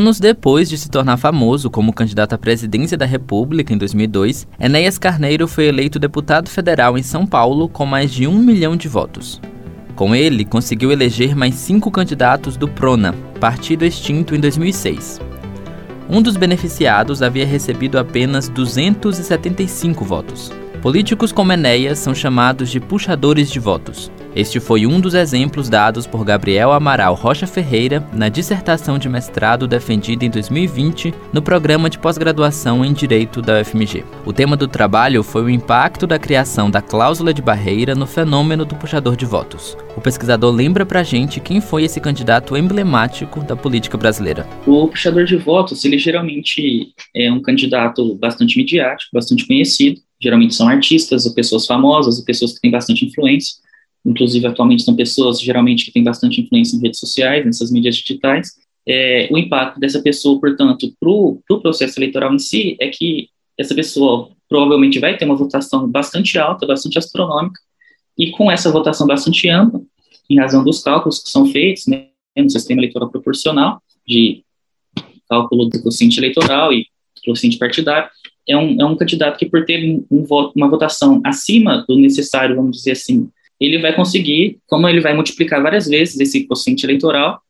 Anos depois de se tornar famoso como candidato à presidência da República em 2002, Enéas Carneiro foi eleito deputado federal em São Paulo com mais de um milhão de votos. Com ele, conseguiu eleger mais cinco candidatos do PRONA, partido extinto em 2006. Um dos beneficiados havia recebido apenas 275 votos. Políticos como Enéas são chamados de puxadores de votos. Este foi um dos exemplos dados por Gabriel Amaral Rocha Ferreira na dissertação de mestrado defendida em 2020 no programa de pós-graduação em Direito da UFMG. O tema do trabalho foi o impacto da criação da cláusula de barreira no fenômeno do puxador de votos. O pesquisador lembra pra gente quem foi esse candidato emblemático da política brasileira. O puxador de votos, ele geralmente é um candidato bastante midiático, bastante conhecido. Geralmente são artistas ou pessoas famosas ou pessoas que têm bastante influência inclusive atualmente são pessoas geralmente que têm bastante influência em redes sociais, nessas mídias digitais. É, o impacto dessa pessoa, portanto, para o pro processo eleitoral em si, é que essa pessoa provavelmente vai ter uma votação bastante alta, bastante astronômica, e com essa votação bastante ampla, em razão dos cálculos que são feitos né, no sistema eleitoral proporcional, de cálculo do quociente eleitoral e quociente partidário, é um, é um candidato que, por ter um, um voto, uma votação acima do necessário, vamos dizer assim, ele vai conseguir, como ele vai multiplicar várias vezes esse quociente eleitoral,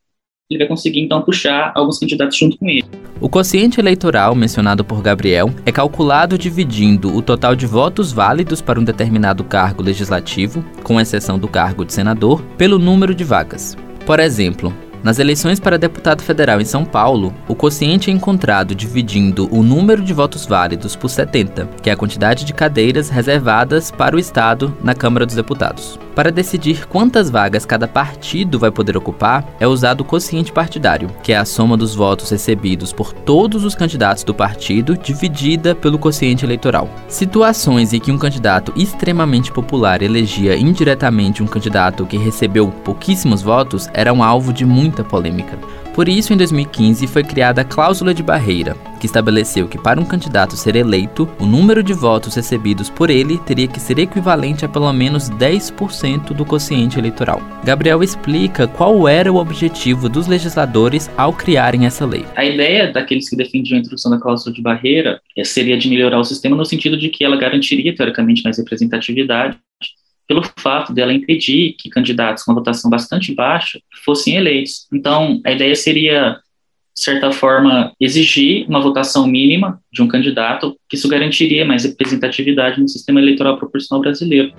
ele vai conseguir então puxar alguns candidatos junto com ele. O quociente eleitoral mencionado por Gabriel é calculado dividindo o total de votos válidos para um determinado cargo legislativo, com exceção do cargo de senador, pelo número de vagas. Por exemplo, nas eleições para deputado federal em São Paulo, o quociente é encontrado dividindo o número de votos válidos por 70, que é a quantidade de cadeiras reservadas para o Estado na Câmara dos Deputados. Para decidir quantas vagas cada partido vai poder ocupar, é usado o quociente partidário, que é a soma dos votos recebidos por todos os candidatos do partido dividida pelo quociente eleitoral. Situações em que um candidato extremamente popular elegia indiretamente um candidato que recebeu pouquíssimos votos eram alvo de muita polêmica. Por isso, em 2015, foi criada a cláusula de barreira, que estabeleceu que para um candidato ser eleito, o número de votos recebidos por ele teria que ser equivalente a pelo menos 10% do quociente eleitoral. Gabriel explica qual era o objetivo dos legisladores ao criarem essa lei. A ideia daqueles que defendiam a introdução da cláusula de barreira eh, seria de melhorar o sistema no sentido de que ela garantiria, teoricamente, mais representatividade pelo fato dela impedir que candidatos com votação bastante baixa fossem eleitos. Então, a ideia seria, de certa forma, exigir uma votação mínima de um candidato, que isso garantiria mais representatividade no sistema eleitoral proporcional brasileiro.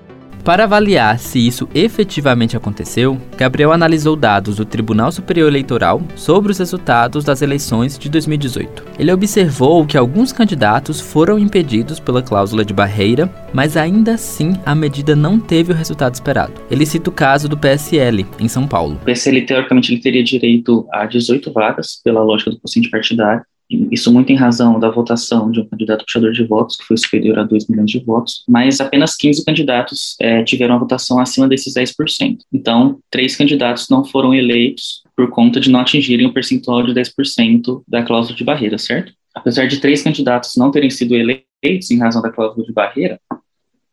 Para avaliar se isso efetivamente aconteceu, Gabriel analisou dados do Tribunal Superior Eleitoral sobre os resultados das eleições de 2018. Ele observou que alguns candidatos foram impedidos pela cláusula de barreira, mas ainda assim a medida não teve o resultado esperado. Ele cita o caso do PSL, em São Paulo. O PSL, teoricamente, ele teria direito a 18 vagas, pela lógica do quociente partidário, isso muito em razão da votação de um candidato puxador de votos, que foi superior a 2 milhões de votos, mas apenas 15 candidatos é, tiveram a votação acima desses 10%. Então, três candidatos não foram eleitos por conta de não atingirem o percentual de 10% da cláusula de barreira, certo? Apesar de três candidatos não terem sido eleitos em razão da cláusula de barreira,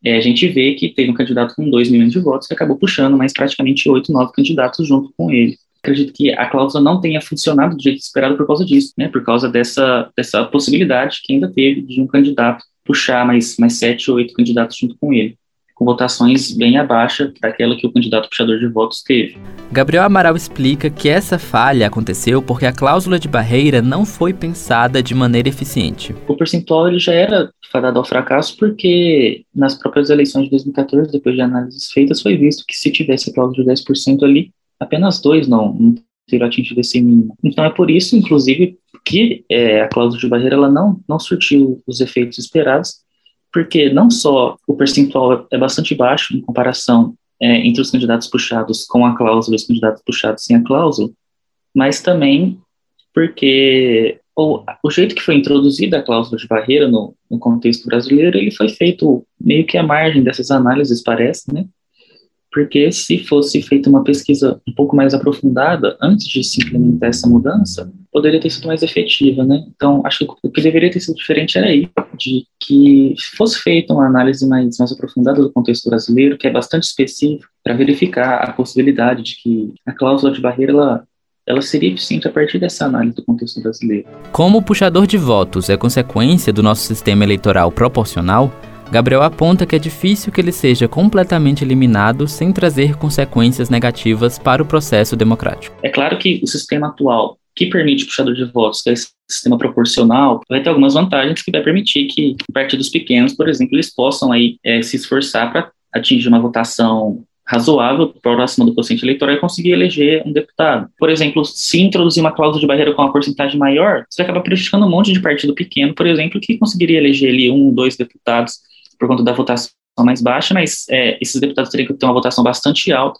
é, a gente vê que teve um candidato com 2 milhões de votos que acabou puxando mais praticamente 8, 9 candidatos junto com ele acredito que a cláusula não tenha funcionado do jeito esperado por causa disso, né? Por causa dessa, dessa possibilidade que ainda teve de um candidato puxar mais, mais sete ou oito candidatos junto com ele com votações bem abaixo daquela que o candidato puxador de votos teve. Gabriel Amaral explica que essa falha aconteceu porque a cláusula de barreira não foi pensada de maneira eficiente. O percentual ele já era fadado ao fracasso porque nas próprias eleições de 2014, depois de análises feitas, foi visto que se tivesse a cláusula de 10% ali, apenas dois não, não teriam atingido esse mínimo. Então é por isso, inclusive, que é, a cláusula de barreira ela não, não surtiu os efeitos esperados, porque não só o percentual é bastante baixo em comparação é, entre os candidatos puxados com a cláusula e os candidatos puxados sem a cláusula, mas também porque o jeito que foi introduzida a cláusula de barreira no, no contexto brasileiro, ele foi feito meio que à margem dessas análises, parece, né? Porque se fosse feita uma pesquisa um pouco mais aprofundada antes de se implementar essa mudança, poderia ter sido mais efetiva, né? Então, acho que o que deveria ter sido diferente era aí, de que fosse feita uma análise mais, mais aprofundada do contexto brasileiro, que é bastante específico, para verificar a possibilidade de que a cláusula de barreira ela, ela seria eficiente a partir dessa análise do contexto brasileiro. Como o puxador de votos é consequência do nosso sistema eleitoral proporcional, Gabriel aponta que é difícil que ele seja completamente eliminado sem trazer consequências negativas para o processo democrático. É claro que o sistema atual, que permite o puxador de votos, que é esse sistema proporcional, vai ter algumas vantagens que vai permitir que partidos pequenos, por exemplo, eles possam aí é, se esforçar para atingir uma votação razoável, próxima do quociente eleitoral, e conseguir eleger um deputado. Por exemplo, se introduzir uma cláusula de barreira com uma porcentagem maior, você acaba prejudicando um monte de partido pequeno, por exemplo, que conseguiria eleger ali um, dois deputados por conta da votação mais baixa, mas é, esses deputados teriam que ter uma votação bastante alta.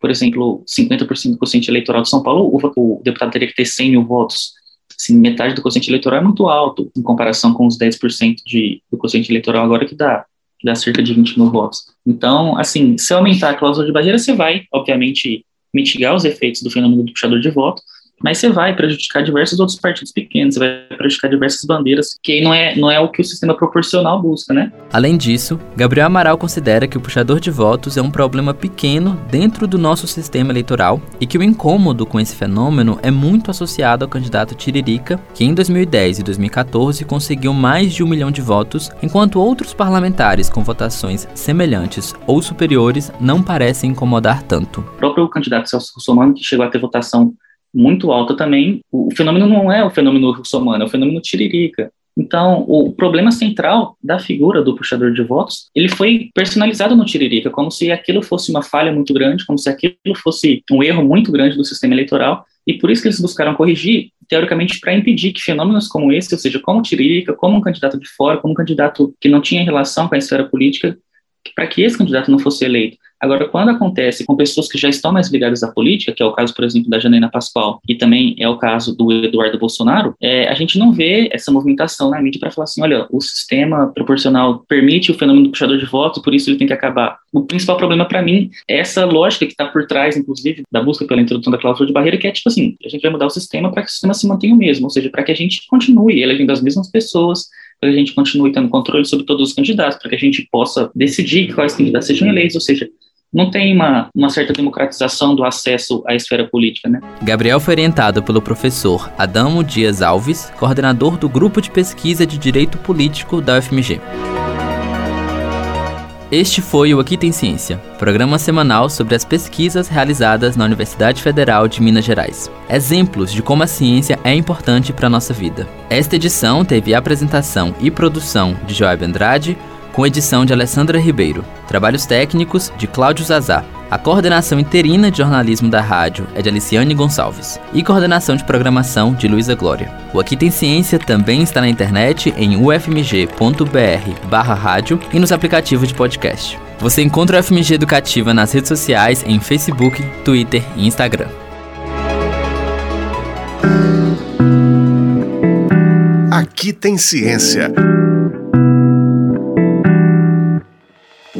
Por exemplo, 50% do quociente eleitoral de São Paulo, o, o, deputado teria que ter 100 mil votos. Assim, metade do quociente eleitoral é muito alto, em comparação com os 10% de, do quociente eleitoral agora, que dá, que dá cerca de 20 mil votos. Então, assim, se aumentar a cláusula de barreira, você vai, obviamente, mitigar os efeitos do fenômeno do puxador de voto, mas você vai prejudicar diversos outros partidos pequenos, você vai prejudicar diversas bandeiras, que aí não é, não é o que o sistema proporcional busca, né? Além disso, Gabriel Amaral considera que o puxador de votos é um problema pequeno dentro do nosso sistema eleitoral e que o incômodo com esse fenômeno é muito associado ao candidato Tiririca, que em 2010 e 2014 conseguiu mais de um milhão de votos, enquanto outros parlamentares com votações semelhantes ou superiores não parecem incomodar tanto. O próprio candidato Celso Russomano, que chegou a ter votação muito alta também. O, fenômeno não é o fenômeno russomano, é o fenômeno tiririca. Então, o problema central da figura do puxador de votos, ele foi personalizado no Tiririca, como se aquilo fosse uma falha muito grande, como se aquilo fosse um erro muito grande do sistema eleitoral, e por isso que eles buscaram corrigir, teoricamente, para impedir que fenômenos como esse, ou seja, como o Tiririca, como um candidato de fora, como um candidato que não tinha relação com a esfera política, para que esse candidato não fosse eleito. Agora, quando acontece com pessoas que já estão mais ligadas à política, que é o caso, por exemplo, da Janaina Pascoal, e também é o caso do Eduardo Bolsonaro, é, a gente não vê essa movimentação na mídia para falar assim: olha, o sistema proporcional permite o fenômeno do puxador de votos, por isso ele tem que acabar. O principal problema para mim é essa lógica que está por trás, inclusive, da busca pela introdução da cláusula de barreira, que é tipo assim: a gente vai mudar o sistema para que o sistema se mantenha o mesmo, ou seja, para que a gente continue elegendo as mesmas pessoas, para que a gente continue tendo controle sobre todos os candidatos, para que a gente possa decidir quais candidatos sejam eleitos, ou seja, não tem uma, uma certa democratização do acesso à esfera política, né? Gabriel foi orientado pelo professor Adamo Dias Alves, coordenador do Grupo de Pesquisa de Direito Político da UFMG. Este foi o Aqui Tem Ciência, programa semanal sobre as pesquisas realizadas na Universidade Federal de Minas Gerais. Exemplos de como a ciência é importante para a nossa vida. Esta edição teve apresentação e produção de Joab Andrade, com edição de Alessandra Ribeiro. Trabalhos técnicos de Cláudio Zazá. A coordenação interina de jornalismo da rádio é de Aliciane Gonçalves e coordenação de programação de Luísa Glória. O Aqui Tem Ciência também está na internet em ufmg.br/rádio e nos aplicativos de podcast. Você encontra o FMG Educativa nas redes sociais em Facebook, Twitter e Instagram. Aqui tem ciência.